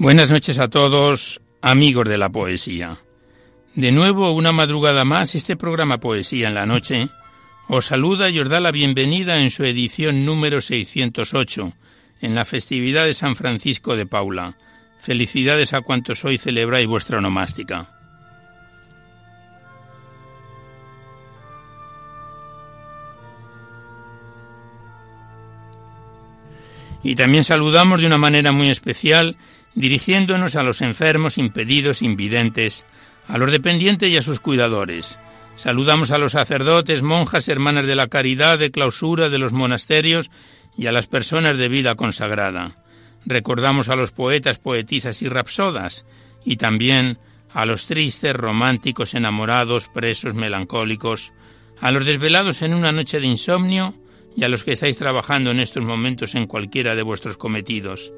Buenas noches a todos, amigos de la poesía. De nuevo, una madrugada más, este programa Poesía en la Noche os saluda y os da la bienvenida en su edición número 608, en la festividad de San Francisco de Paula. Felicidades a cuantos hoy celebráis vuestra onomástica. Y también saludamos de una manera muy especial dirigiéndonos a los enfermos, impedidos, invidentes, a los dependientes y a sus cuidadores. Saludamos a los sacerdotes, monjas, hermanas de la caridad, de clausura, de los monasterios y a las personas de vida consagrada. Recordamos a los poetas, poetisas y rapsodas, y también a los tristes, románticos, enamorados, presos, melancólicos, a los desvelados en una noche de insomnio y a los que estáis trabajando en estos momentos en cualquiera de vuestros cometidos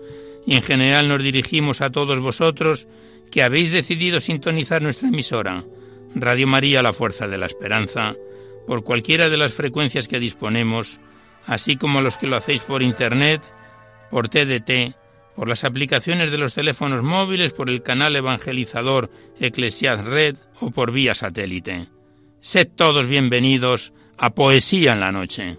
y en general nos dirigimos a todos vosotros que habéis decidido sintonizar nuestra emisora, Radio María La Fuerza de la Esperanza, por cualquiera de las frecuencias que disponemos, así como los que lo hacéis por Internet, por TDT, por las aplicaciones de los teléfonos móviles, por el canal evangelizador Eclesiad Red o por vía satélite. Sed todos bienvenidos a Poesía en la Noche.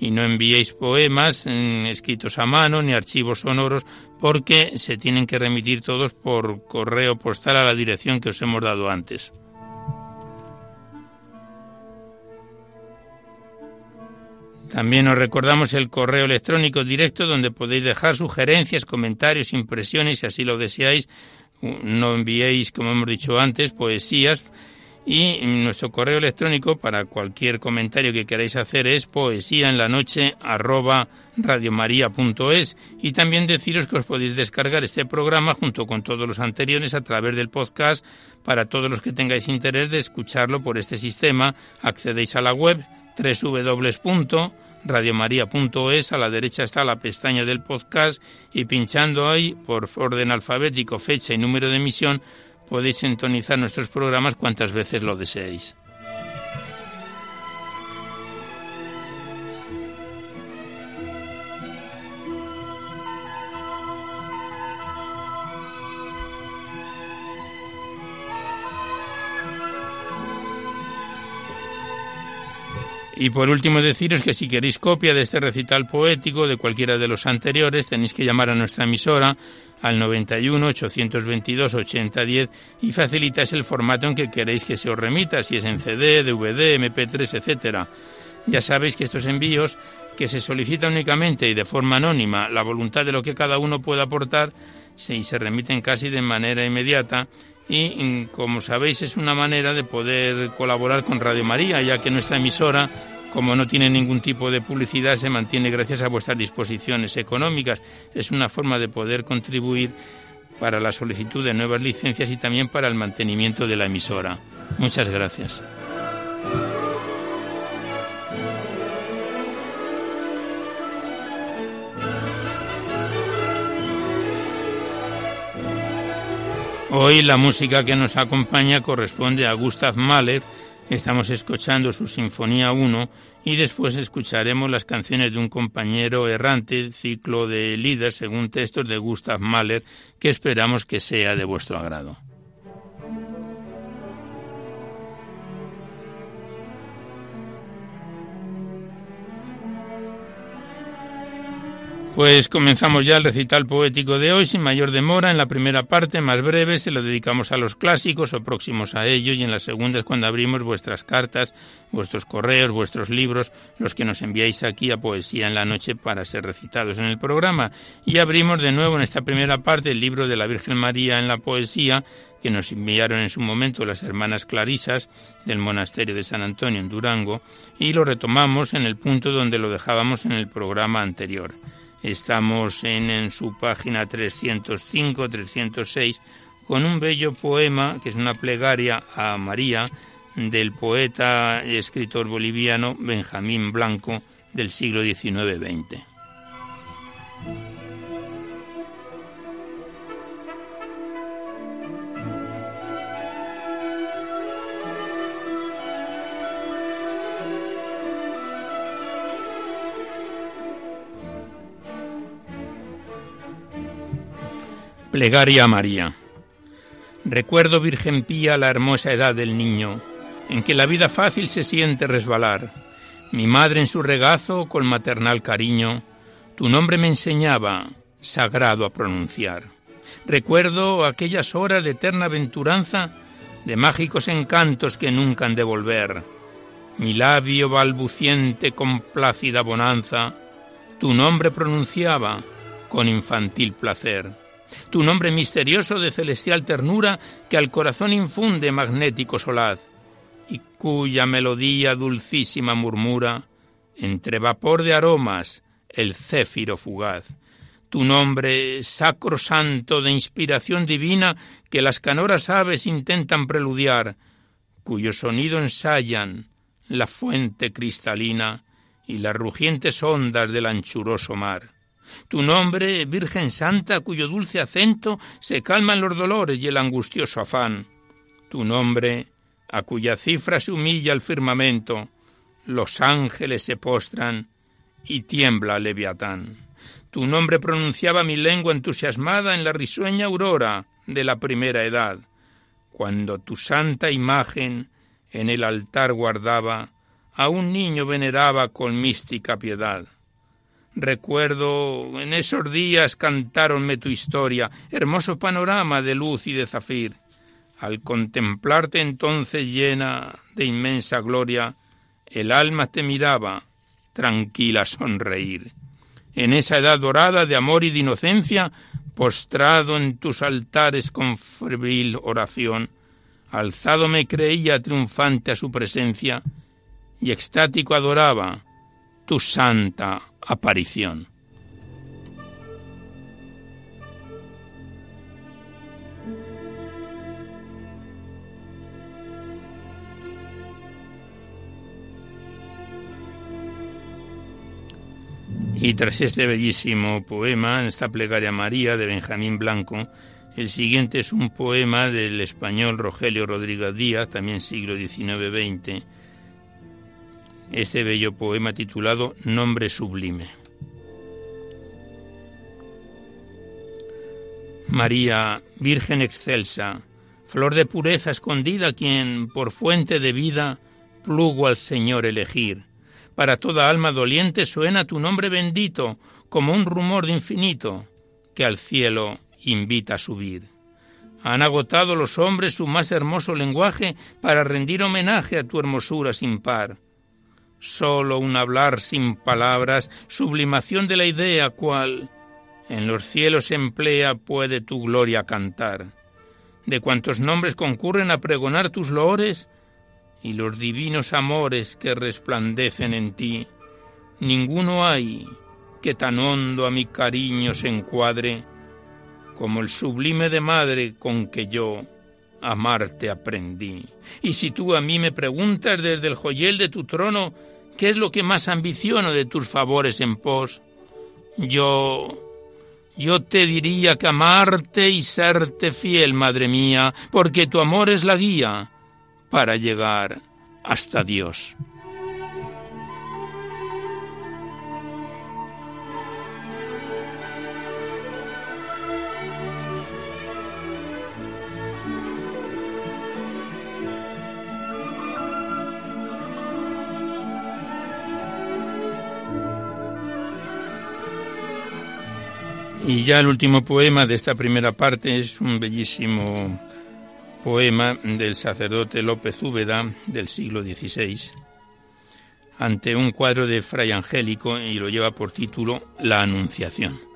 y no enviéis poemas mm, escritos a mano ni archivos sonoros porque se tienen que remitir todos por correo postal a la dirección que os hemos dado antes. También os recordamos el correo electrónico directo donde podéis dejar sugerencias, comentarios, impresiones, si así lo deseáis. No enviéis, como hemos dicho antes, poesías y nuestro correo electrónico para cualquier comentario que queráis hacer es poesía en la noche radiomaria.es y también deciros que os podéis descargar este programa junto con todos los anteriores a través del podcast para todos los que tengáis interés de escucharlo por este sistema. Accedéis a la web www.radiomaria.es a la derecha está la pestaña del podcast y pinchando ahí por orden alfabético fecha y número de emisión podéis sintonizar nuestros programas cuantas veces lo deseéis. Y por último deciros que si queréis copia de este recital poético de cualquiera de los anteriores tenéis que llamar a nuestra emisora al 91 822 8010 y facilitáis el formato en que queréis que se os remita, si es en CD, DVD, MP3, etcétera. Ya sabéis que estos envíos, que se solicita únicamente y de forma anónima la voluntad de lo que cada uno pueda aportar, se, se remiten casi de manera inmediata y, mm, como sabéis, es una manera de poder colaborar con Radio María, ya que nuestra emisora como no tiene ningún tipo de publicidad, se mantiene gracias a vuestras disposiciones económicas. Es una forma de poder contribuir para la solicitud de nuevas licencias y también para el mantenimiento de la emisora. Muchas gracias. Hoy la música que nos acompaña corresponde a Gustav Mahler, Estamos escuchando su Sinfonía 1 y después escucharemos las canciones de un compañero errante, ciclo de líder según textos de Gustav Mahler, que esperamos que sea de vuestro agrado. Pues comenzamos ya el recital poético de hoy sin mayor demora. En la primera parte, más breve, se lo dedicamos a los clásicos o próximos a ello y en la segunda es cuando abrimos vuestras cartas, vuestros correos, vuestros libros, los que nos enviáis aquí a Poesía en la Noche para ser recitados en el programa. Y abrimos de nuevo en esta primera parte el libro de la Virgen María en la Poesía que nos enviaron en su momento las hermanas Clarisas del monasterio de San Antonio en Durango y lo retomamos en el punto donde lo dejábamos en el programa anterior. Estamos en, su página 305-306 con un bello poema que es una plegaria a María del poeta y escritor boliviano Benjamín Blanco del siglo XIX-XX. Plegaria a María. Recuerdo, Virgen Pía, la hermosa edad del niño, en que la vida fácil se siente resbalar. Mi madre en su regazo, con maternal cariño, tu nombre me enseñaba, sagrado a pronunciar. Recuerdo aquellas horas de eterna aventuranza, de mágicos encantos que nunca han de volver. Mi labio balbuciente con plácida bonanza, tu nombre pronunciaba con infantil placer tu nombre misterioso de celestial ternura que al corazón infunde magnético solaz, y cuya melodía dulcísima murmura, entre vapor de aromas, el céfiro fugaz. Tu nombre sacro santo de inspiración divina que las canoras aves intentan preludiar, cuyo sonido ensayan la fuente cristalina y las rugientes ondas del anchuroso mar tu nombre, Virgen Santa, cuyo dulce acento se calman los dolores y el angustioso afán. Tu nombre, a cuya cifra se humilla el firmamento, los ángeles se postran y tiembla Leviatán. Tu nombre pronunciaba mi lengua entusiasmada en la risueña aurora de la primera edad, cuando tu santa imagen en el altar guardaba, a un niño veneraba con mística piedad. Recuerdo en esos días cantáronme tu historia, hermoso panorama de luz y de zafir. Al contemplarte entonces llena de inmensa gloria, el alma te miraba, tranquila sonreír. En esa edad dorada de amor y de inocencia, postrado en tus altares con febril oración, alzado me creía triunfante a su presencia, y extático adoraba tu santa aparición. Y tras este bellísimo poema, en esta plegaria María de Benjamín Blanco, el siguiente es un poema del español Rogelio Rodríguez Díaz, también siglo XIX-XX, este bello poema titulado Nombre Sublime. María, Virgen excelsa, flor de pureza escondida, quien por fuente de vida plugo al Señor elegir. Para toda alma doliente suena tu nombre bendito, como un rumor de infinito, que al cielo invita a subir. Han agotado los hombres su más hermoso lenguaje para rendir homenaje a tu hermosura sin par solo un hablar sin palabras, sublimación de la idea cual en los cielos emplea puede tu gloria cantar. De cuantos nombres concurren a pregonar tus loores y los divinos amores que resplandecen en ti, ninguno hay que tan hondo a mi cariño se encuadre como el sublime de madre con que yo amarte aprendí. Y si tú a mí me preguntas desde el joyel de tu trono, ¿qué es lo que más ambiciono de tus favores en pos? Yo... Yo te diría que amarte y serte fiel, madre mía, porque tu amor es la guía para llegar hasta Dios. Y ya el último poema de esta primera parte es un bellísimo poema del sacerdote López Úbeda del siglo XVI ante un cuadro de Fray Angélico y lo lleva por título La Anunciación.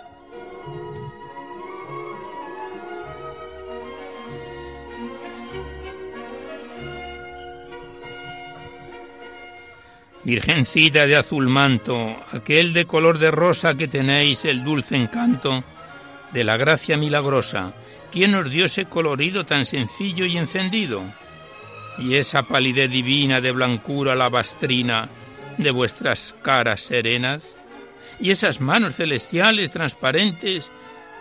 Virgencita de azul manto, aquel de color de rosa que tenéis el dulce encanto de la gracia milagrosa, ¿quién os dio ese colorido tan sencillo y encendido? Y esa palidez divina de blancura lavastrina de vuestras caras serenas, y esas manos celestiales transparentes,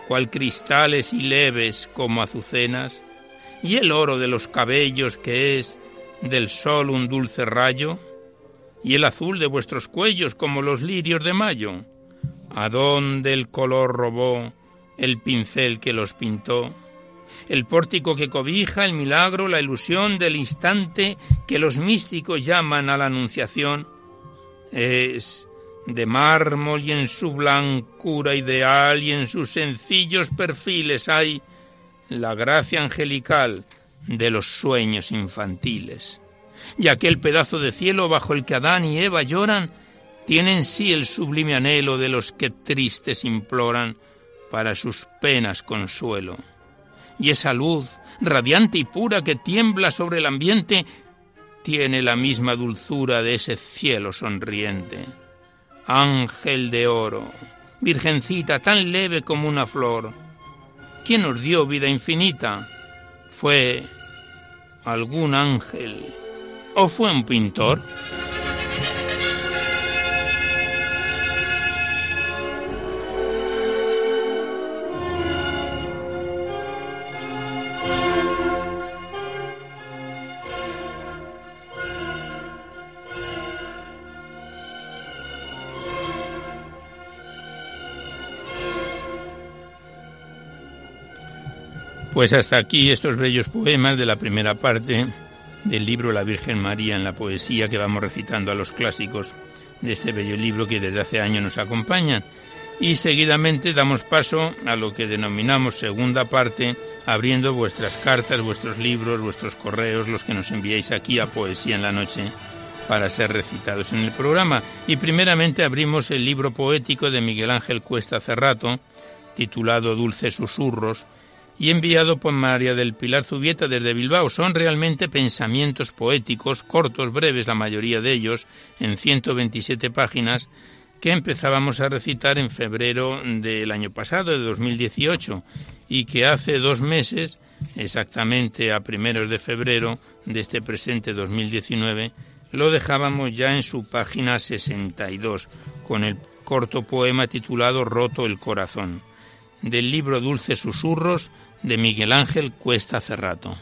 cual cristales y leves como azucenas, y el oro de los cabellos que es del sol un dulce rayo, y el azul de vuestros cuellos como los lirios de mayo. ¿A dónde el color robó el pincel que los pintó? El pórtico que cobija el milagro, la ilusión del instante que los místicos llaman a la anunciación, es de mármol y en su blancura ideal y en sus sencillos perfiles hay la gracia angelical de los sueños infantiles y aquel pedazo de cielo bajo el que Adán y Eva lloran, tiene en sí el sublime anhelo de los que tristes imploran para sus penas consuelo. Y esa luz, radiante y pura que tiembla sobre el ambiente, tiene la misma dulzura de ese cielo sonriente. Ángel de oro, virgencita tan leve como una flor, ¿quién nos dio vida infinita? Fue algún ángel o fue un pintor? Pues hasta aquí estos bellos poemas de la primera parte del libro La Virgen María en la poesía que vamos recitando a los clásicos de este bello libro que desde hace años nos acompañan. Y seguidamente damos paso a lo que denominamos segunda parte, abriendo vuestras cartas, vuestros libros, vuestros correos, los que nos enviáis aquí a Poesía en la Noche para ser recitados en el programa. Y primeramente abrimos el libro poético de Miguel Ángel Cuesta Cerrato, titulado Dulces Susurros, y enviado por María del Pilar Zubieta desde Bilbao. Son realmente pensamientos poéticos, cortos, breves, la mayoría de ellos, en 127 páginas, que empezábamos a recitar en febrero del año pasado, de 2018, y que hace dos meses, exactamente a primeros de febrero de este presente 2019, lo dejábamos ya en su página 62, con el corto poema titulado Roto el corazón, del libro Dulces Susurros de Miguel Ángel Cuesta Cerrato.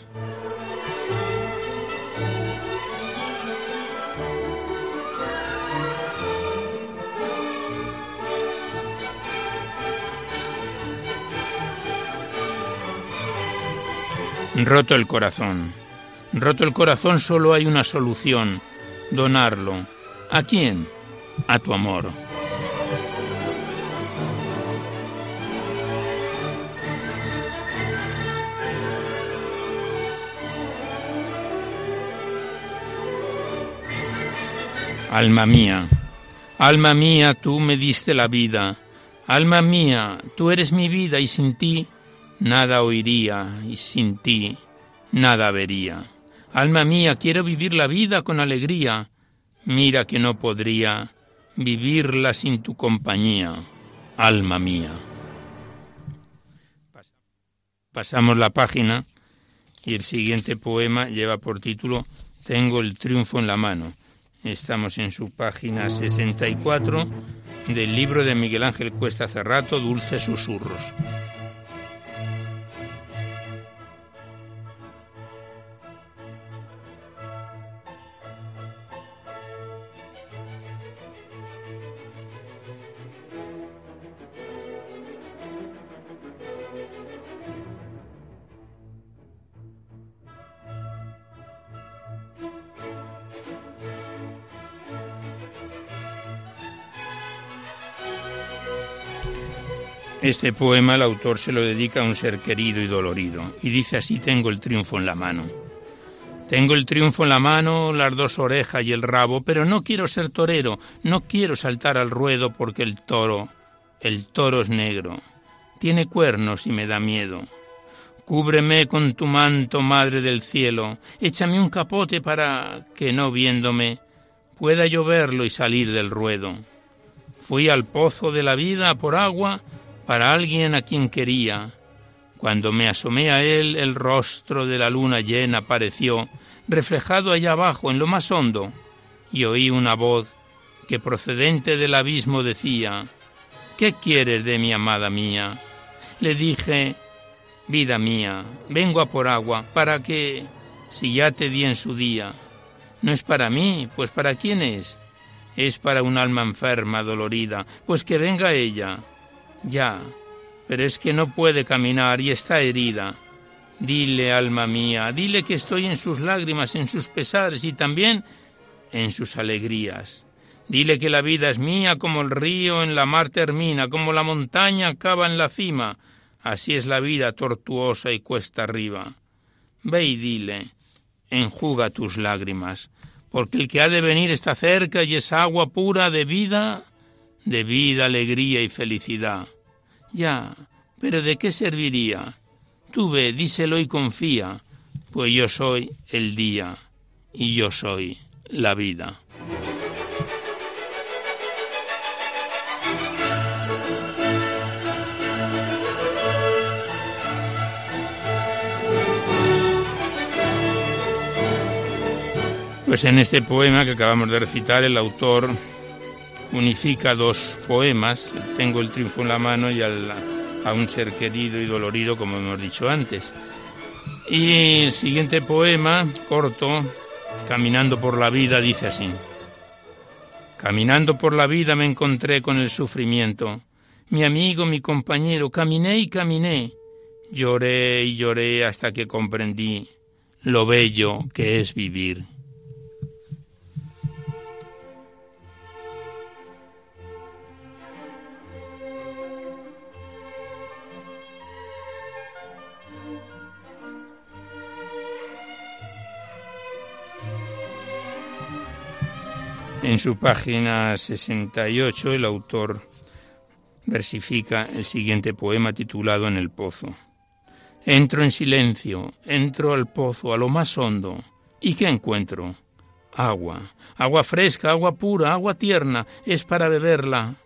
Roto el corazón. Roto el corazón solo hay una solución, donarlo. ¿A quién? A tu amor. Alma mía, alma mía, tú me diste la vida. Alma mía, tú eres mi vida y sin ti nada oiría y sin ti nada vería. Alma mía, quiero vivir la vida con alegría. Mira que no podría vivirla sin tu compañía. Alma mía. Pasamos la página y el siguiente poema lleva por título Tengo el triunfo en la mano. Estamos en su página 64 del libro de Miguel Ángel Cuesta Cerrato, Dulces Susurros. Este poema el autor se lo dedica a un ser querido y dolorido, y dice así tengo el triunfo en la mano. Tengo el triunfo en la mano, las dos orejas y el rabo, pero no quiero ser torero, no quiero saltar al ruedo porque el toro, el toro es negro, tiene cuernos y me da miedo. Cúbreme con tu manto, Madre del Cielo, échame un capote para que no viéndome pueda yo verlo y salir del ruedo. Fui al pozo de la vida por agua para alguien a quien quería. Cuando me asomé a él, el rostro de la luna llena apareció, reflejado allá abajo, en lo más hondo, y oí una voz que procedente del abismo decía, ¿Qué quieres de mi amada mía? Le dije, vida mía, vengo a por agua, para que, si ya te di en su día, no es para mí, pues para quién es? Es para un alma enferma, dolorida, pues que venga ella. Ya, pero es que no puede caminar y está herida. Dile, alma mía, dile que estoy en sus lágrimas, en sus pesares y también en sus alegrías. Dile que la vida es mía como el río en la mar termina, como la montaña acaba en la cima. Así es la vida tortuosa y cuesta arriba. Ve y dile, enjuga tus lágrimas, porque el que ha de venir está cerca y es agua pura de vida, de vida, alegría y felicidad. Ya, pero ¿de qué serviría? Tú ve, díselo y confía, pues yo soy el día y yo soy la vida. Pues en este poema que acabamos de recitar, el autor unifica dos poemas, Tengo el triunfo en la mano y a un ser querido y dolorido, como hemos dicho antes. Y el siguiente poema, corto, Caminando por la vida, dice así. Caminando por la vida me encontré con el sufrimiento. Mi amigo, mi compañero, caminé y caminé. Lloré y lloré hasta que comprendí lo bello que es vivir. En su página 68 el autor versifica el siguiente poema titulado En el pozo. Entro en silencio, entro al pozo, a lo más hondo. ¿Y qué encuentro? Agua, agua fresca, agua pura, agua tierna, es para beberla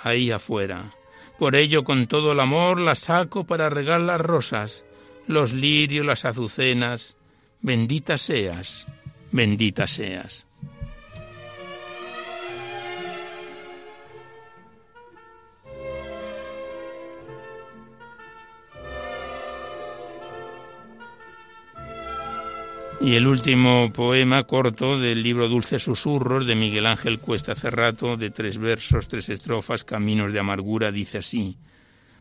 ahí afuera. Por ello con todo el amor la saco para regar las rosas, los lirios, las azucenas. Bendita seas, bendita seas. Y el último poema corto del libro Dulces Susurros de Miguel Ángel Cuesta Cerrato, de tres versos, tres estrofas, Caminos de Amargura, dice así.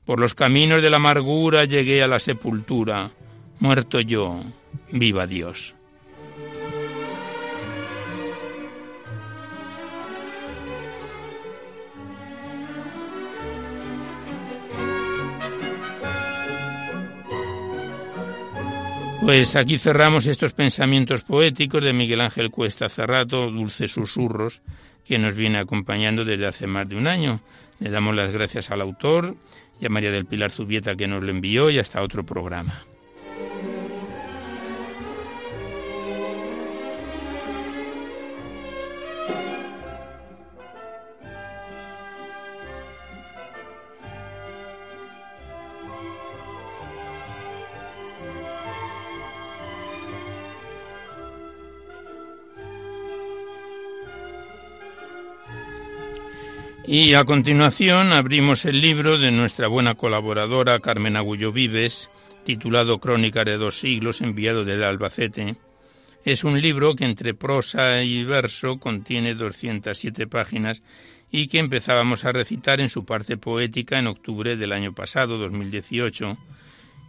Por los caminos de la amargura llegué a la sepultura, muerto yo, viva Dios. Pues aquí cerramos estos pensamientos poéticos de Miguel Ángel Cuesta Cerrato, Dulces Susurros, que nos viene acompañando desde hace más de un año. Le damos las gracias al autor y a María del Pilar Zubieta que nos lo envió y hasta otro programa. Y a continuación abrimos el libro de nuestra buena colaboradora Carmen Agullo Vives, titulado Crónica de dos siglos, enviado del Albacete. Es un libro que entre prosa y verso contiene 207 páginas y que empezábamos a recitar en su parte poética en octubre del año pasado, 2018,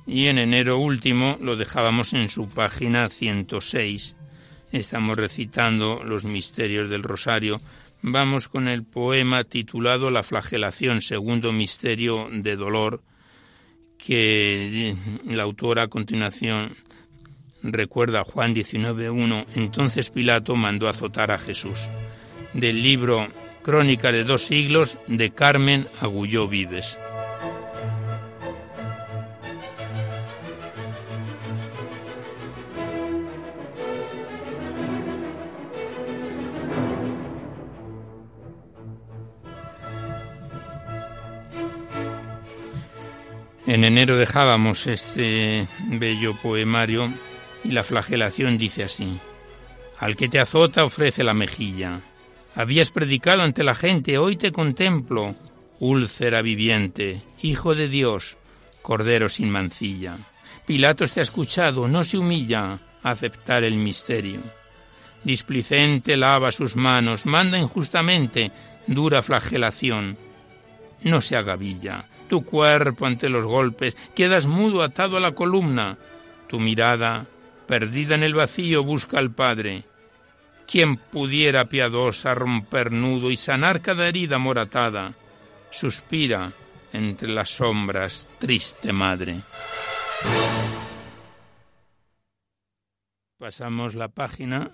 y en enero último lo dejábamos en su página 106. Estamos recitando los misterios del Rosario vamos con el poema titulado La flagelación, segundo misterio de dolor, que la autora a continuación recuerda Juan 19.1, entonces Pilato mandó azotar a Jesús. Del libro Crónica de dos siglos de Carmen Agulló Vives. En enero dejábamos este bello poemario y la flagelación dice así. Al que te azota ofrece la mejilla. Habías predicado ante la gente, hoy te contemplo, úlcera viviente, hijo de Dios, cordero sin mancilla. Pilatos te ha escuchado, no se humilla a aceptar el misterio. Displicente lava sus manos, manda injustamente dura flagelación. No se agavilla, tu cuerpo ante los golpes, quedas mudo atado a la columna. Tu mirada, perdida en el vacío, busca al Padre. ¿Quién pudiera piadosa romper nudo y sanar cada herida moratada? Suspira entre las sombras, triste madre. Pasamos la página.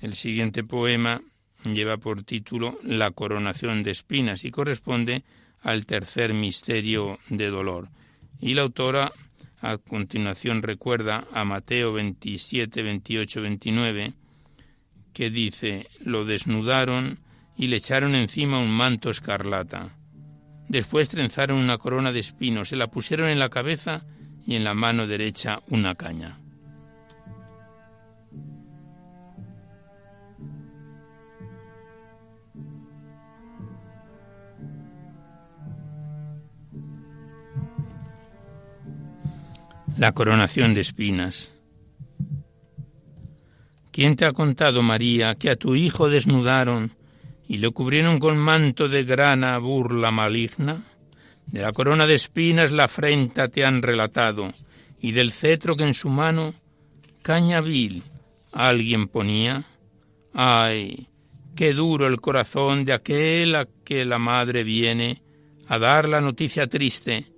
El siguiente poema lleva por título La coronación de espinas y corresponde al tercer misterio de dolor. Y la autora a continuación recuerda a Mateo 27, 28, 29, que dice, lo desnudaron y le echaron encima un manto escarlata. Después trenzaron una corona de espinos, se la pusieron en la cabeza y en la mano derecha una caña. La coronación de espinas. ¿Quién te ha contado, María, que a tu hijo desnudaron y le cubrieron con manto de grana burla maligna? De la corona de espinas la afrenta te han relatado, y del cetro que en su mano caña vil alguien ponía. Ay, qué duro el corazón de aquel a que la madre viene a dar la noticia triste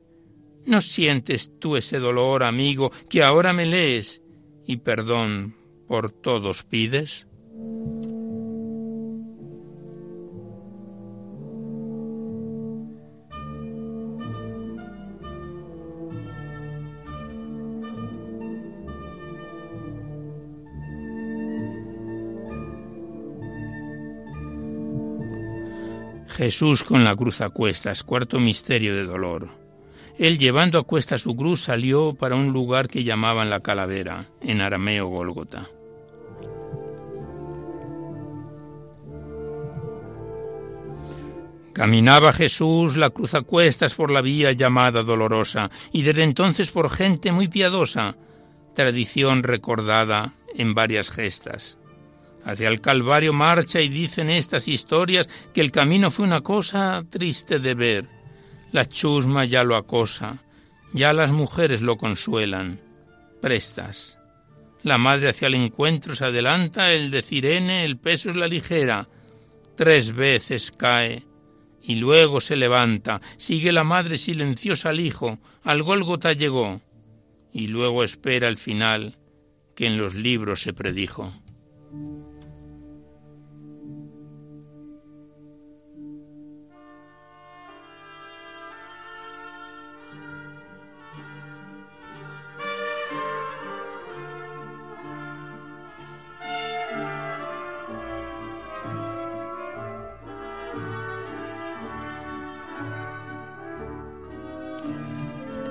¿No sientes tú ese dolor, amigo, que ahora me lees y perdón por todos pides? Jesús con la cruz a cuestas, cuarto misterio de dolor. Él llevando a cuesta su cruz salió para un lugar que llamaban la calavera, en arameo Gólgota. Caminaba Jesús la cruz a cuestas por la vía llamada Dolorosa, y desde entonces por gente muy piadosa, tradición recordada en varias gestas. Hacia el Calvario marcha y dicen estas historias que el camino fue una cosa triste de ver, la chusma ya lo acosa, ya las mujeres lo consuelan. Prestas. La madre hacia el encuentro se adelanta, el de Cirene, el peso es la ligera. Tres veces cae y luego se levanta. Sigue la madre silenciosa al hijo, al Gólgota llegó y luego espera el final que en los libros se predijo.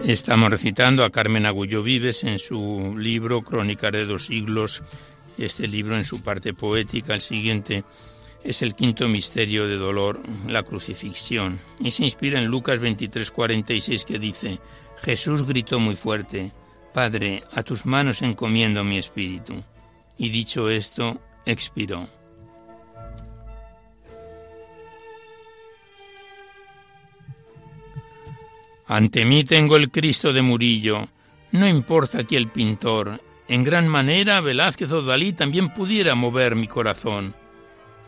Estamos recitando a Carmen Agullo Vives en su libro Crónica de dos siglos, este libro en su parte poética, el siguiente es el quinto misterio de dolor, la crucifixión, y se inspira en Lucas 23:46 que dice, Jesús gritó muy fuerte, Padre, a tus manos encomiendo mi espíritu. Y dicho esto, expiró. Ante mí tengo el Cristo de Murillo. No importa aquí el pintor. En gran manera Velázquez o Dalí también pudiera mover mi corazón.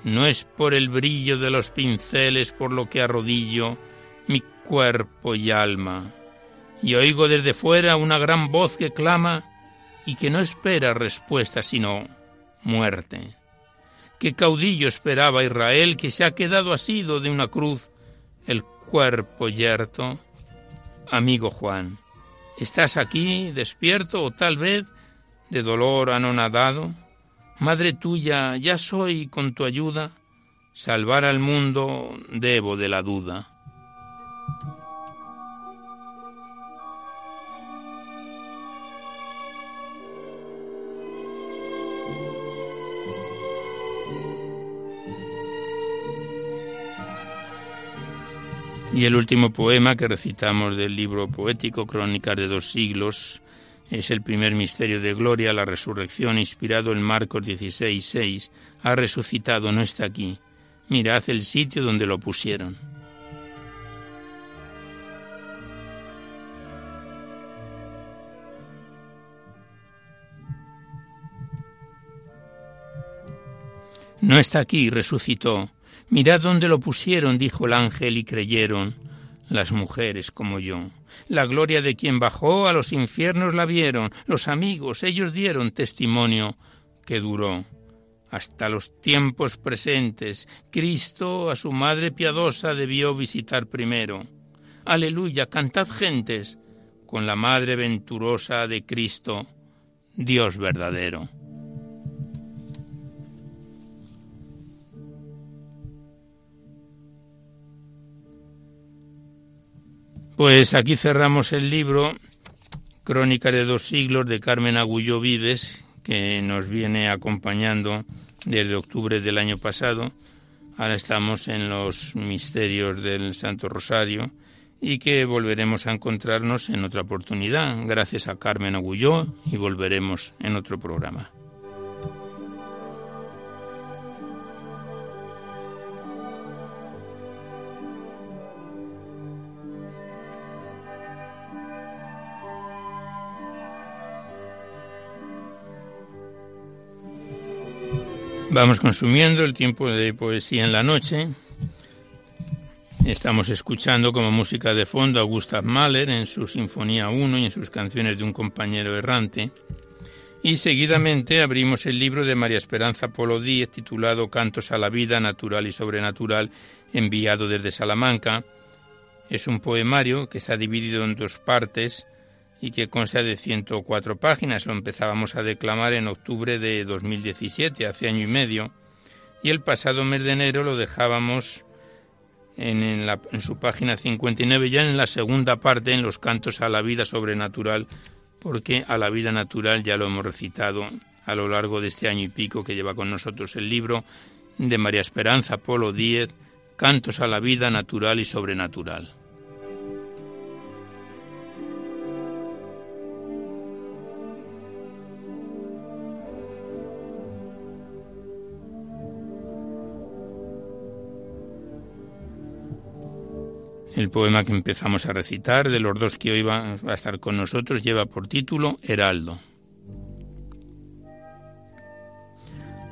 No es por el brillo de los pinceles por lo que arrodillo mi cuerpo y alma. Y oigo desde fuera una gran voz que clama y que no espera respuesta sino muerte. ¿Qué caudillo esperaba Israel que se ha quedado asido de una cruz el cuerpo yerto? Amigo Juan, ¿estás aquí despierto o tal vez de dolor anonadado? Madre tuya, ya soy con tu ayuda, salvar al mundo debo de la duda. Y el último poema que recitamos del libro poético Crónicas de dos siglos es el primer misterio de gloria, la resurrección, inspirado en Marcos 16, 6. Ha resucitado, no está aquí. Mirad el sitio donde lo pusieron. No está aquí, resucitó. Mirad dónde lo pusieron, dijo el ángel, y creyeron las mujeres como yo. La gloria de quien bajó a los infiernos la vieron, los amigos, ellos dieron testimonio que duró hasta los tiempos presentes. Cristo a su madre piadosa debió visitar primero. Aleluya, cantad gentes con la madre venturosa de Cristo, Dios verdadero. Pues aquí cerramos el libro Crónica de dos siglos de Carmen Agullo Vives, que nos viene acompañando desde octubre del año pasado. Ahora estamos en los misterios del Santo Rosario y que volveremos a encontrarnos en otra oportunidad. Gracias a Carmen Agulló y volveremos en otro programa. Vamos consumiendo el tiempo de poesía en la noche. Estamos escuchando como música de fondo a Gustav Mahler en su Sinfonía 1 y en sus canciones de un compañero errante. Y seguidamente abrimos el libro de María Esperanza Polo Díez titulado Cantos a la vida natural y sobrenatural, enviado desde Salamanca. Es un poemario que está dividido en dos partes y que consta de 104 páginas. Lo empezábamos a declamar en octubre de 2017, hace año y medio, y el pasado mes de enero lo dejábamos en, su página 59, ya en la segunda parte, en los cantos a la vida sobrenatural, porque a la vida natural ya lo hemos recitado a lo largo de este año y pico que lleva con nosotros el libro de María Esperanza Polo Díez, Cantos a la vida natural y sobrenatural. El poema que empezamos a recitar, de los dos que hoy va a estar con nosotros, lleva por título Heraldo.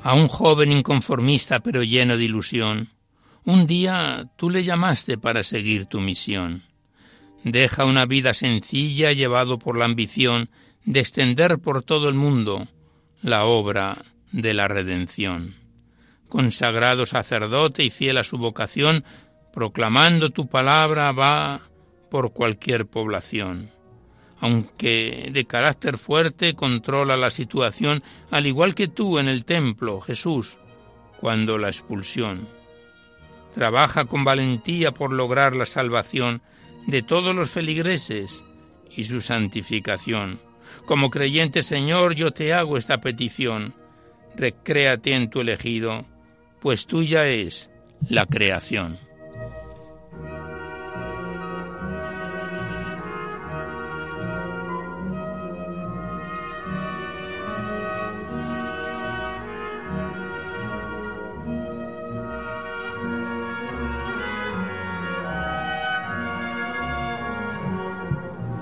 A un joven inconformista pero lleno de ilusión, un día tú le llamaste para seguir tu misión. Deja una vida sencilla llevado por la ambición de extender por todo el mundo la obra de la redención. Consagrado sacerdote y fiel a su vocación, proclamando tu palabra va por cualquier población. Aunque de carácter fuerte controla la situación, al igual que tú en el templo, Jesús, cuando la expulsión. Trabaja con valentía por lograr la salvación de todos los feligreses y su santificación. Como creyente Señor, yo te hago esta petición. Recréate en tu elegido, pues tuya es la creación.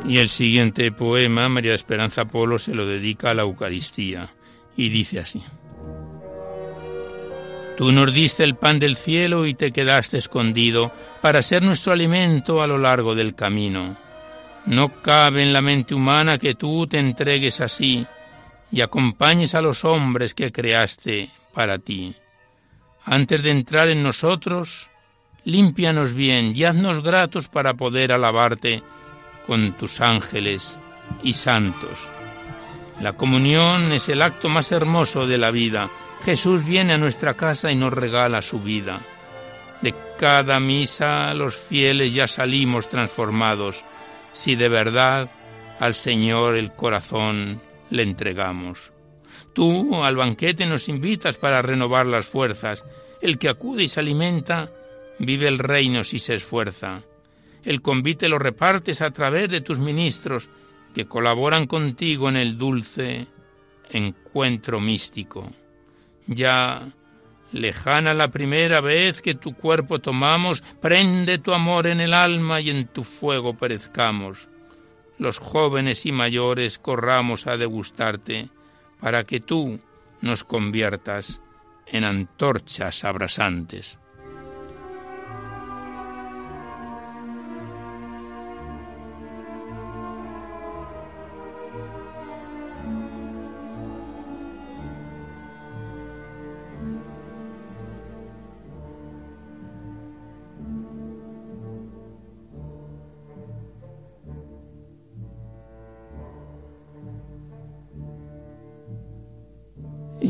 Y el siguiente poema, María Esperanza Polo, se lo dedica a la Eucaristía y dice así. Tú nos diste el pan del cielo y te quedaste escondido para ser nuestro alimento a lo largo del camino. No cabe en la mente humana que tú te entregues así y acompañes a los hombres que creaste para ti. Antes de entrar en nosotros, límpianos bien y haznos gratos para poder alabarte con tus ángeles y santos. La comunión es el acto más hermoso de la vida Jesús viene a nuestra casa y nos regala su vida. De cada misa los fieles ya salimos transformados, si de verdad al Señor el corazón le entregamos. Tú al banquete nos invitas para renovar las fuerzas. El que acude y se alimenta, vive el reino si se esfuerza. El convite lo repartes a través de tus ministros, que colaboran contigo en el dulce encuentro místico. Ya lejana la primera vez que tu cuerpo tomamos, prende tu amor en el alma y en tu fuego perezcamos. Los jóvenes y mayores corramos a degustarte, para que tú nos conviertas en antorchas abrasantes.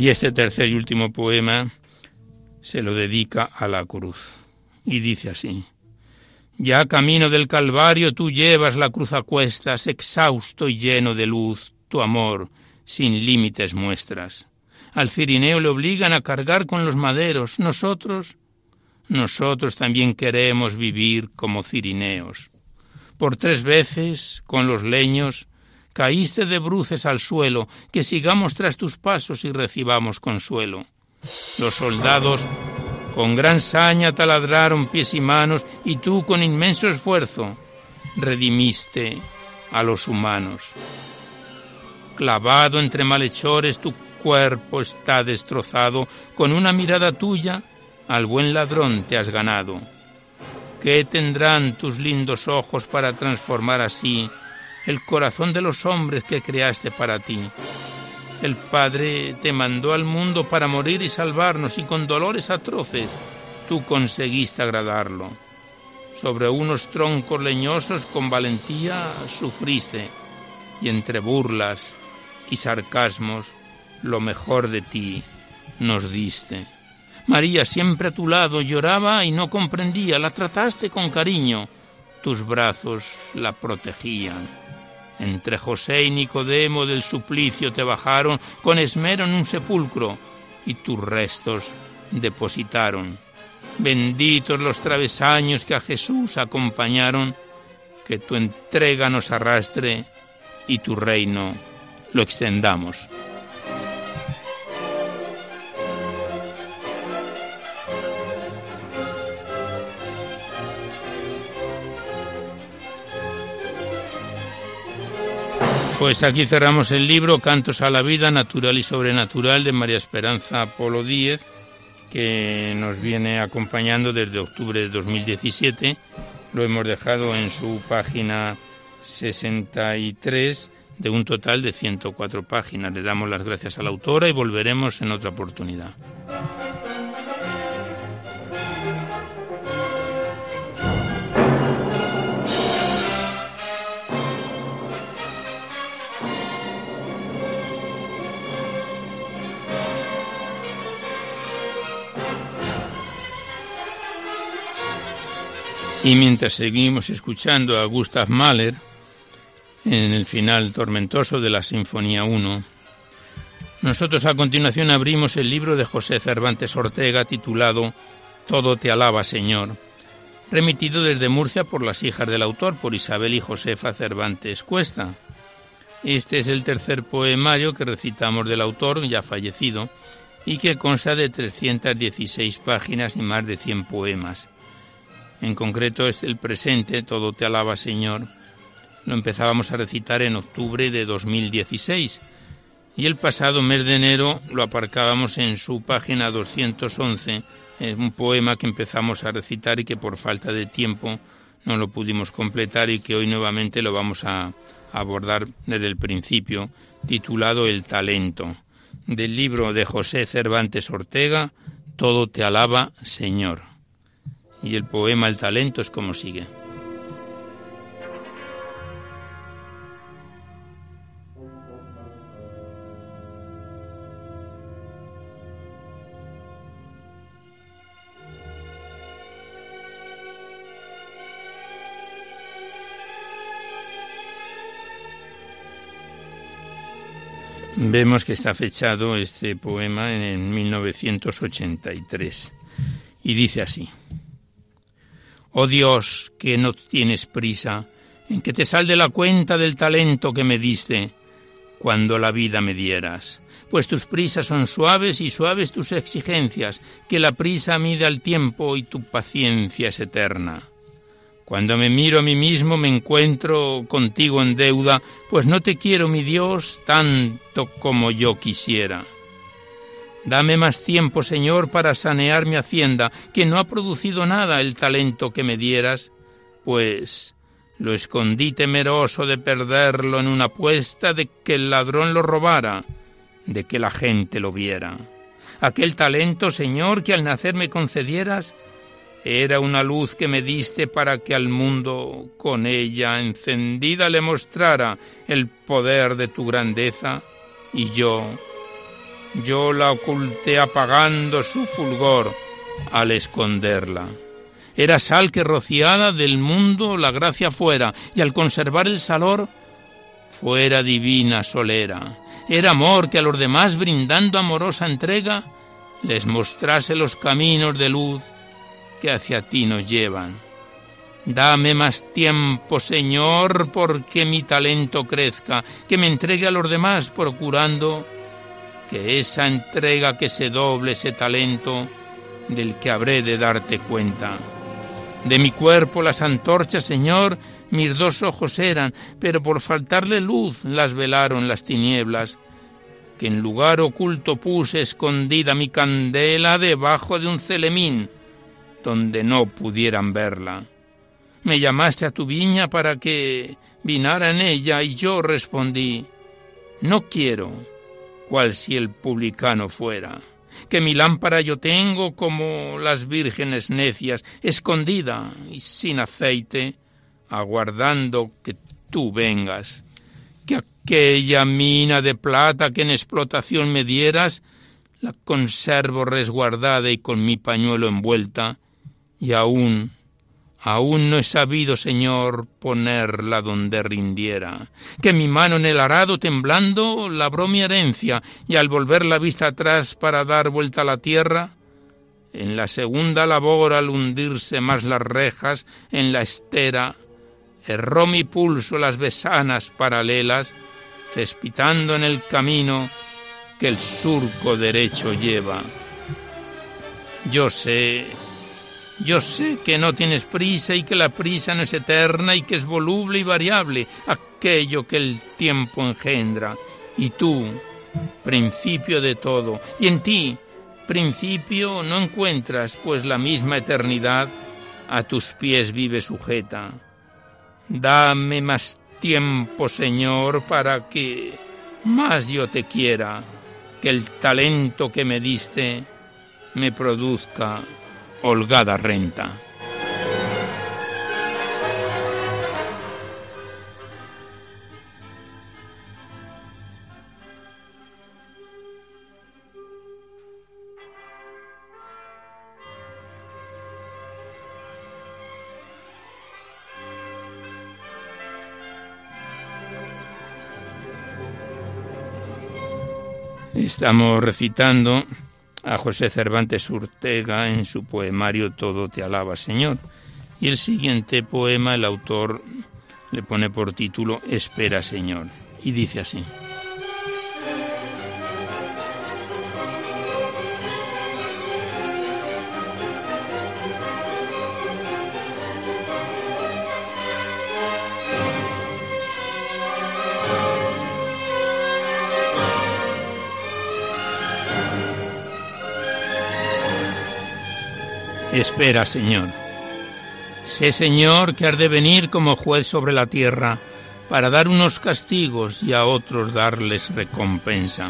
Y este tercer y último poema se lo dedica a la cruz. Y dice así. Ya camino del Calvario tú llevas la cruz a cuestas, exhausto y lleno de luz, tu amor sin límites muestras. Al Cirineo le obligan a cargar con los maderos, nosotros, nosotros también queremos vivir como cirineos. Por tres veces, con los leños, caíste de bruces al suelo, que sigamos tras tus pasos y recibamos consuelo. Los soldados con gran saña taladraron pies y manos, y tú con inmenso esfuerzo redimiste a los humanos. Clavado entre malhechores tu cuerpo está destrozado, con una mirada tuya al buen ladrón te has ganado. ¿Qué tendrán tus lindos ojos para transformar así el corazón de los hombres que creaste para ti. El Padre te mandó al mundo para morir y salvarnos y con dolores atroces tú conseguiste agradarlo. Sobre unos troncos leñosos con valentía sufriste y entre burlas y sarcasmos lo mejor de ti nos diste. María siempre a tu lado lloraba y no comprendía, la trataste con cariño, tus brazos la protegían. Entre José y Nicodemo del suplicio te bajaron con esmero en un sepulcro y tus restos depositaron. Benditos los travesaños que a Jesús acompañaron, que tu entrega nos arrastre y tu reino lo extendamos. Pues aquí cerramos el libro Cantos a la Vida, Natural y Sobrenatural de María Esperanza Polo Díez, que nos viene acompañando desde octubre de 2017. Lo hemos dejado en su página 63 de un total de 104 páginas. Le damos las gracias a la autora y volveremos en otra oportunidad. Y mientras seguimos escuchando a Gustav Mahler en el final tormentoso de la Sinfonía 1, nosotros a continuación abrimos el libro de José Cervantes Ortega titulado Todo te alaba, Señor, remitido desde Murcia por las hijas del autor, por Isabel y Josefa Cervantes Cuesta. Este es el tercer poemario que recitamos del autor, ya fallecido, y que consta de 316 páginas y más de 100 poemas. En concreto es el presente, Todo te alaba Señor. Lo empezábamos a recitar en octubre de 2016 Y el pasado mes de enero lo aparcábamos en su página 211, en un poema que empezamos a recitar y que por falta de tiempo no lo pudimos completar y que hoy nuevamente lo vamos a abordar desde el principio, titulado El talento, del libro de José Cervantes Ortega, Todo te alaba, Señor. Y el poema El talento es como sigue. Vemos que está fechado este poema en 1983 y dice así. Oh Dios, que no tienes prisa en que te salde la cuenta del talento que me diste cuando la vida me dieras, pues tus prisas son suaves y suaves tus exigencias, que la prisa mide al tiempo y tu paciencia es eterna. Cuando me miro a mí mismo me encuentro contigo en deuda, pues no te quiero, mi Dios, tanto como yo quisiera. Dame más tiempo, Señor, para sanear mi hacienda, que no ha producido nada el talento que me dieras, pues lo escondí temeroso de perderlo en una apuesta de que el ladrón lo robara, de que la gente lo viera. Aquel talento, Señor, que al nacer me concedieras, era una luz que me diste para que al mundo con ella encendida le mostrara el poder de tu grandeza y yo, yo la oculté apagando su fulgor al esconderla. Era sal que rociada del mundo la gracia fuera y al conservar el salor fuera divina solera. Era amor que a los demás brindando amorosa entrega les mostrase los caminos de luz que hacia ti nos llevan. Dame más tiempo, Señor, porque mi talento crezca, que me entregue a los demás, procurando que esa entrega que se doble ese talento del que habré de darte cuenta. De mi cuerpo las antorchas, Señor, mis dos ojos eran, pero por faltarle luz las velaron las tinieblas, que en lugar oculto puse escondida mi candela debajo de un celemín, donde no pudieran verla. Me llamaste a tu viña para que vinara en ella y yo respondí, no quiero, cual si el publicano fuera, que mi lámpara yo tengo como las vírgenes necias, escondida y sin aceite, aguardando que tú vengas, que aquella mina de plata que en explotación me dieras, la conservo resguardada y con mi pañuelo envuelta, y aún, aún no he sabido, Señor, ponerla donde rindiera. Que mi mano en el arado temblando labró mi herencia, y al volver la vista atrás para dar vuelta a la tierra, en la segunda labor al hundirse más las rejas en la estera, erró mi pulso las besanas paralelas, cespitando en el camino que el surco derecho lleva. Yo sé yo sé que no tienes prisa y que la prisa no es eterna y que es voluble y variable, aquello que el tiempo engendra. Y tú, principio de todo, y en ti, principio no encuentras, pues la misma eternidad a tus pies vive sujeta. Dame más tiempo, Señor, para que más yo te quiera, que el talento que me diste me produzca holgada renta. Estamos recitando a José Cervantes Urtega en su poemario Todo te alaba, Señor. Y el siguiente poema el autor le pone por título Espera, Señor. Y dice así. Espera, Señor. Sé, Señor, que has de venir como juez sobre la tierra para dar unos castigos y a otros darles recompensa.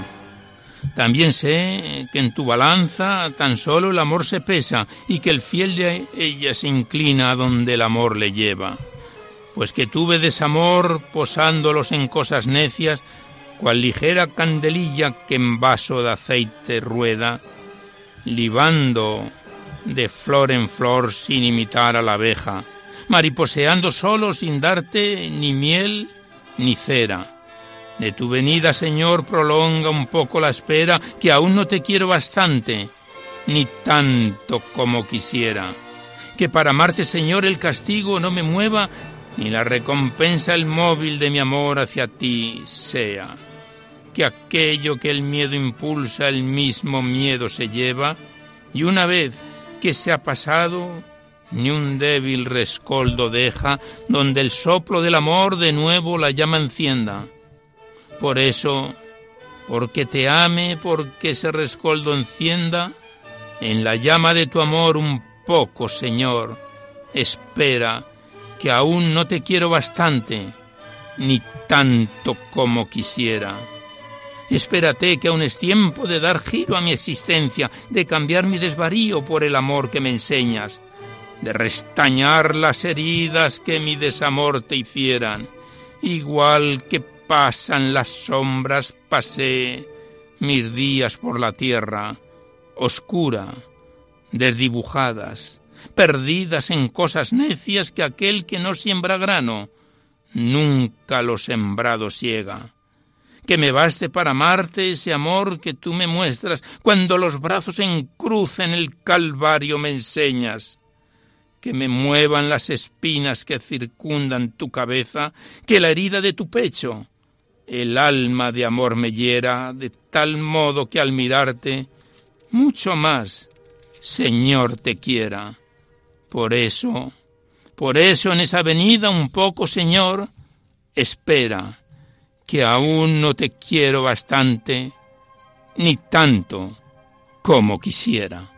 También sé que en tu balanza tan solo el amor se pesa y que el fiel de ella se inclina a donde el amor le lleva. Pues que tuve desamor posándolos en cosas necias, cual ligera candelilla que en vaso de aceite rueda, libando de flor en flor sin imitar a la abeja, mariposeando solo sin darte ni miel ni cera. De tu venida, Señor, prolonga un poco la espera, que aún no te quiero bastante, ni tanto como quisiera. Que para amarte, Señor, el castigo no me mueva, ni la recompensa el móvil de mi amor hacia ti sea. Que aquello que el miedo impulsa, el mismo miedo se lleva, y una vez que se ha pasado, ni un débil rescoldo deja, donde el soplo del amor de nuevo la llama encienda. Por eso, porque te ame, porque ese rescoldo encienda, en la llama de tu amor un poco, Señor, espera, que aún no te quiero bastante, ni tanto como quisiera. Espérate que aún es tiempo de dar giro a mi existencia, de cambiar mi desvarío por el amor que me enseñas, de restañar las heridas que mi desamor te hicieran, igual que pasan las sombras pasé mis días por la tierra, oscura, desdibujadas, perdidas en cosas necias que aquel que no siembra grano, nunca lo sembrado ciega que me baste para amarte ese amor que tú me muestras cuando los brazos en cruz en el Calvario me enseñas. Que me muevan las espinas que circundan tu cabeza, que la herida de tu pecho, el alma de amor me hiera, de tal modo que al mirarte, mucho más, Señor, te quiera. Por eso, por eso en esa venida un poco, Señor, espera que aún no te quiero bastante, ni tanto como quisiera.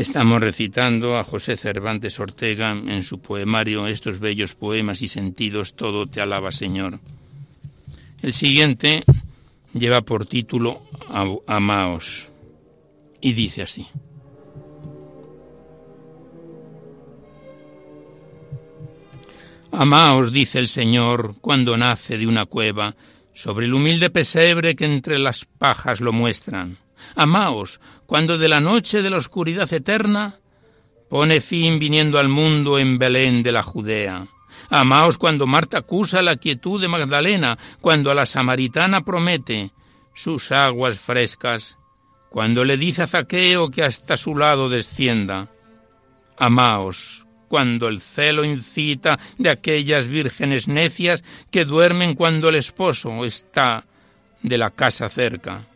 Estamos recitando a José Cervantes Ortega en su poemario estos bellos poemas y sentidos Todo te alaba Señor. El siguiente lleva por título Amaos y dice así. Amaos, dice el Señor, cuando nace de una cueva, sobre el humilde pesebre que entre las pajas lo muestran. Amaos, cuando de la noche de la oscuridad eterna pone fin viniendo al mundo en Belén de la Judea. Amaos cuando Marta acusa la quietud de Magdalena, cuando a la samaritana promete sus aguas frescas, cuando le dice a Zaqueo que hasta su lado descienda. Amaos cuando el celo incita de aquellas vírgenes necias que duermen cuando el esposo está de la casa cerca.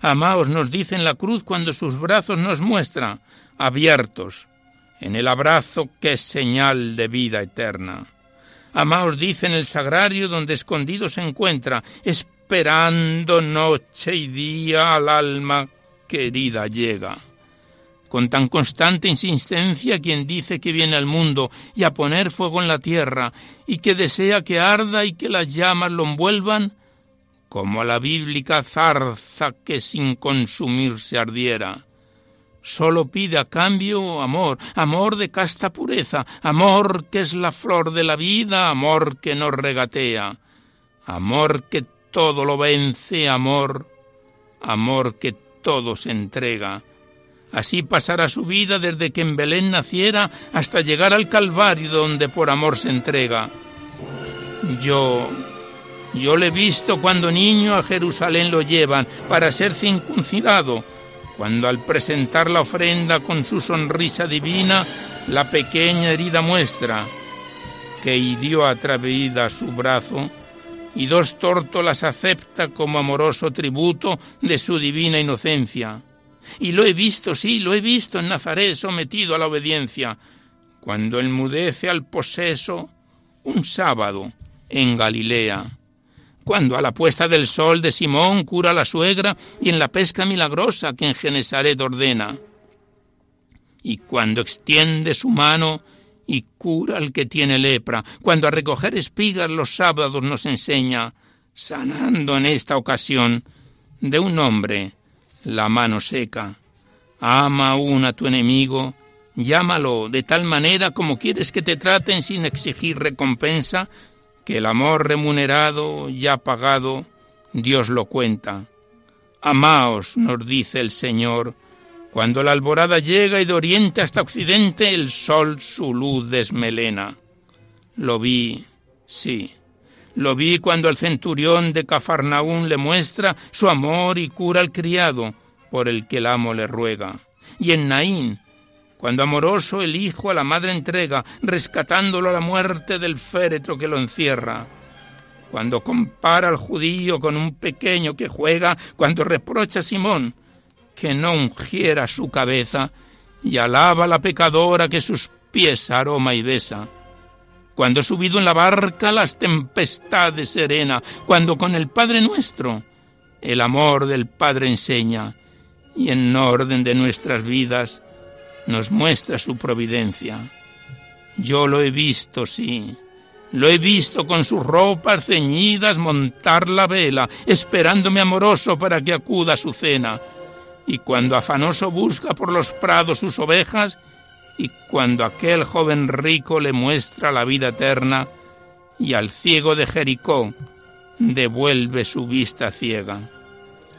Amaos nos dice en la cruz cuando sus brazos nos muestra, abiertos, en el abrazo que es señal de vida eterna. Amaos dice en el sagrario donde escondido se encuentra, esperando noche y día al alma querida llega. Con tan constante insistencia quien dice que viene al mundo y a poner fuego en la tierra y que desea que arda y que las llamas lo envuelvan, como la bíblica zarza que sin consumirse ardiera. Solo pide a cambio amor, amor de casta pureza, amor que es la flor de la vida, amor que nos regatea, amor que todo lo vence, amor, amor que todo se entrega. Así pasará su vida desde que en Belén naciera hasta llegar al Calvario donde por amor se entrega. Yo, yo le he visto cuando niño a Jerusalén lo llevan para ser circuncidado, cuando al presentar la ofrenda con su sonrisa divina, la pequeña herida muestra, que hirió atrevida su brazo, y dos tórtolas acepta como amoroso tributo de su divina inocencia. Y lo he visto, sí, lo he visto en Nazaret sometido a la obediencia, cuando enmudece al poseso un sábado en Galilea cuando a la puesta del sol de Simón cura a la suegra y en la pesca milagrosa que en Genesaret ordena, y cuando extiende su mano y cura al que tiene lepra, cuando a recoger espigas los sábados nos enseña, sanando en esta ocasión de un hombre la mano seca. Ama aún a tu enemigo, llámalo de tal manera como quieres que te traten sin exigir recompensa, que el amor remunerado, ya pagado, Dios lo cuenta. Amaos, nos dice el Señor, cuando la alborada llega y de oriente hasta occidente el sol su luz desmelena. Lo vi, sí, lo vi cuando el centurión de Cafarnaún le muestra su amor y cura al criado, por el que el amo le ruega. Y en Naín, cuando amoroso el hijo a la madre entrega, rescatándolo a la muerte del féretro que lo encierra. Cuando compara al judío con un pequeño que juega, cuando reprocha a Simón que no ungiera su cabeza, y alaba a la pecadora que sus pies aroma y besa. Cuando subido en la barca las tempestades serena, cuando con el Padre nuestro el amor del Padre enseña, y en orden de nuestras vidas nos muestra su providencia. Yo lo he visto, sí. Lo he visto con sus ropas ceñidas montar la vela, esperándome amoroso para que acuda a su cena. Y cuando afanoso busca por los prados sus ovejas, y cuando aquel joven rico le muestra la vida eterna, y al ciego de Jericó devuelve su vista ciega.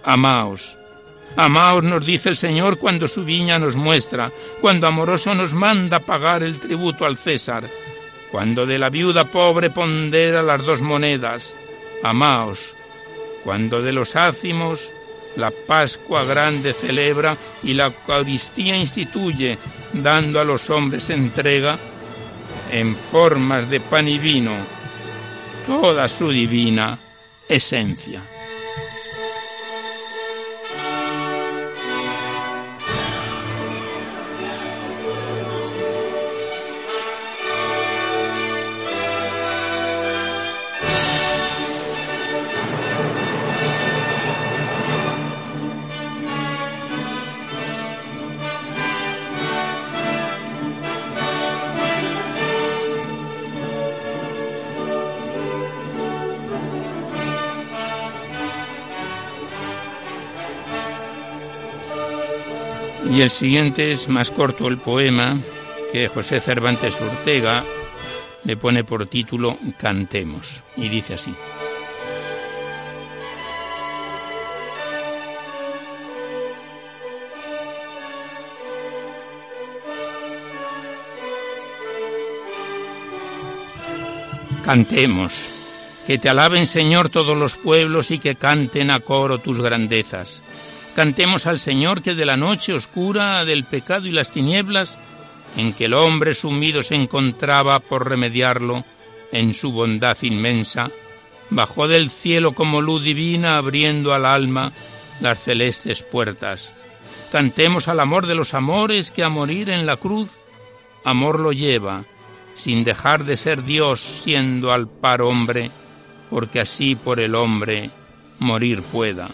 Amaos, Amaos, nos dice el Señor cuando su viña nos muestra, cuando amoroso nos manda pagar el tributo al César, cuando de la viuda pobre pondera las dos monedas. Amaos, cuando de los ácimos la Pascua grande celebra y la Eucaristía instituye, dando a los hombres entrega en formas de pan y vino toda su divina esencia. Y el siguiente es más corto el poema que José Cervantes Ortega le pone por título Cantemos y dice así. Cantemos, que te alaben Señor todos los pueblos y que canten a coro tus grandezas Cantemos al Señor que de la noche oscura, del pecado y las tinieblas, en que el hombre sumido se encontraba por remediarlo, en su bondad inmensa, bajó del cielo como luz divina abriendo al alma las celestes puertas. Cantemos al amor de los amores que a morir en la cruz, amor lo lleva, sin dejar de ser Dios siendo al par hombre, porque así por el hombre morir pueda.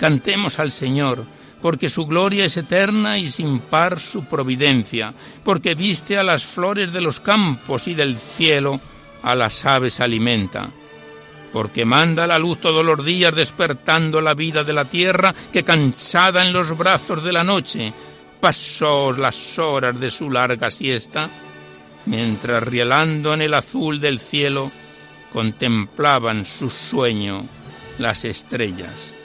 Cantemos al Señor, porque su gloria es eterna y sin par su providencia, porque viste a las flores de los campos y del cielo a las aves alimenta, porque manda la luz todos los días despertando la vida de la tierra que cansada en los brazos de la noche pasó las horas de su larga siesta, mientras rielando en el azul del cielo contemplaban su sueño las estrellas.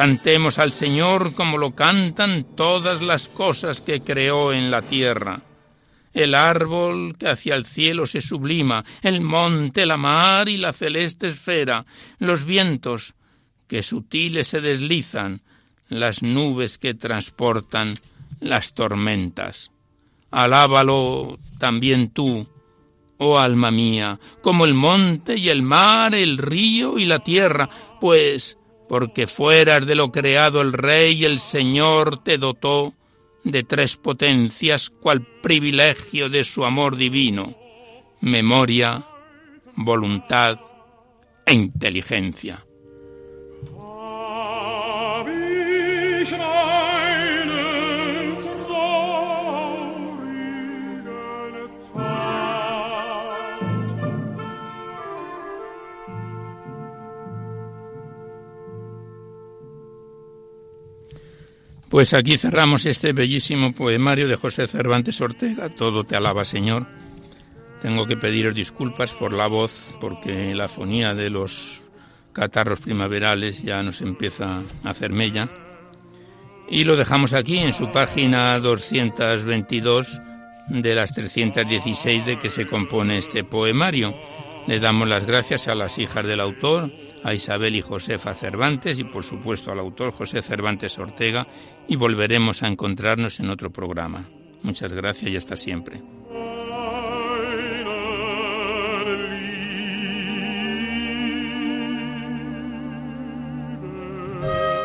Cantemos al Señor como lo cantan todas las cosas que creó en la tierra. El árbol que hacia el cielo se sublima, el monte, la mar y la celeste esfera, los vientos que sutiles se deslizan, las nubes que transportan las tormentas. Alábalo también tú, oh alma mía, como el monte y el mar, el río y la tierra, pues porque fueras de lo creado el Rey, el Señor te dotó de tres potencias cual privilegio de su amor divino, memoria, voluntad e inteligencia. Pues aquí cerramos este bellísimo poemario de José Cervantes Ortega, Todo te alaba, Señor. Tengo que pediros disculpas por la voz, porque la fonía de los catarros primaverales ya nos empieza a hacer mella. Y lo dejamos aquí en su página 222 de las 316 de que se compone este poemario. Le damos las gracias a las hijas del autor, a Isabel y Josefa Cervantes y por supuesto al autor José Cervantes Ortega y volveremos a encontrarnos en otro programa. Muchas gracias y hasta siempre.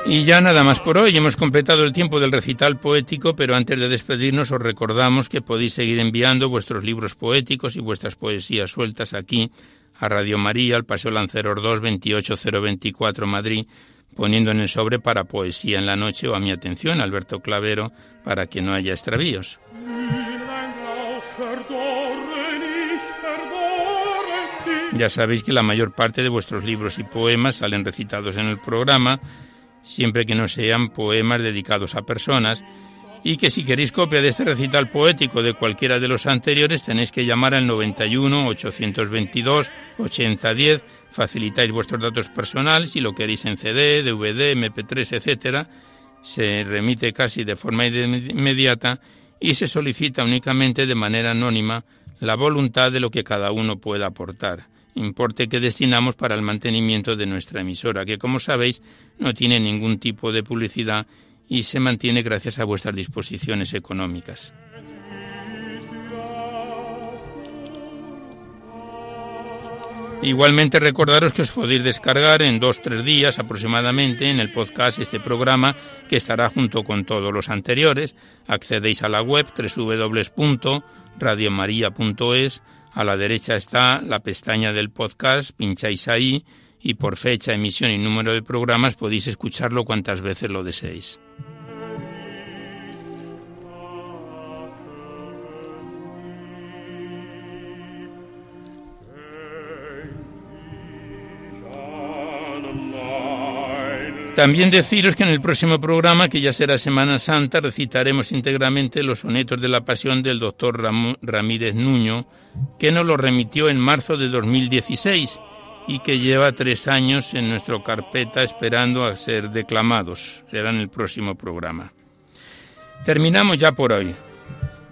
Y ya nada más por hoy. Hemos completado el tiempo del recital poético, pero antes de despedirnos os recordamos que podéis seguir enviando vuestros libros poéticos y vuestras poesías sueltas aquí a Radio María, al Paseo Lanceros 2, 28024 Madrid, poniendo en el sobre para Poesía en la Noche o a mi atención, Alberto Clavero, para que no haya extravíos. Ya sabéis que la mayor parte de vuestros libros y poemas salen recitados en el programa, siempre que no sean poemas dedicados a personas, y que si queréis copia de este recital poético de cualquiera de los anteriores tenéis que llamar al 91 822 8010, facilitáis vuestros datos personales si lo queréis en CD, DVD, MP3, etcétera, se remite casi de forma inmediata y se solicita únicamente de manera anónima la voluntad de lo que cada uno pueda aportar importe que destinamos para el mantenimiento de nuestra emisora, que como sabéis no tiene ningún tipo de publicidad y se mantiene gracias a vuestras disposiciones económicas. Igualmente recordaros que os podéis descargar en dos tres días aproximadamente en el podcast este programa que estará junto con todos los anteriores. Accedéis a la web www.radiomaria.es a la derecha está la pestaña del podcast, pincháis ahí y por fecha, emisión y número de programas podéis escucharlo cuantas veces lo deseéis. También deciros que en el próximo programa, que ya será Semana Santa, recitaremos íntegramente los sonetos de la Pasión del doctor Ramírez Nuño, que nos lo remitió en marzo de 2016 y que lleva tres años en nuestra carpeta esperando a ser declamados. Será en el próximo programa. Terminamos ya por hoy,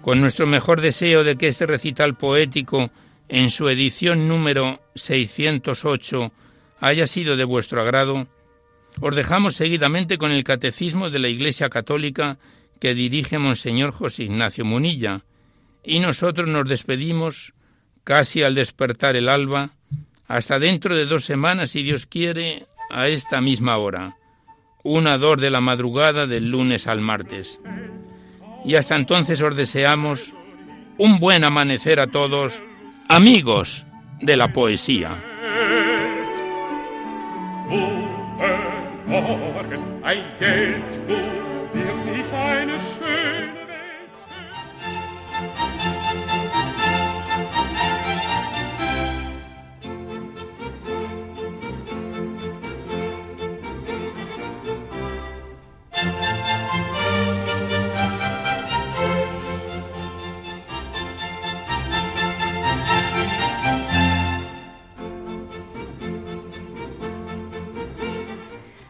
con nuestro mejor deseo de que este recital poético, en su edición número 608, haya sido de vuestro agrado os dejamos seguidamente con el Catecismo de la Iglesia Católica que dirige Monseñor José Ignacio Munilla, y nosotros nos despedimos casi al despertar el alba, hasta dentro de dos semanas, si Dios quiere, a esta misma hora, una dor de la madrugada del lunes al martes. Y hasta entonces os deseamos un buen amanecer a todos, amigos de la poesía. Morgen ein Geld, du wirst nicht eine schöne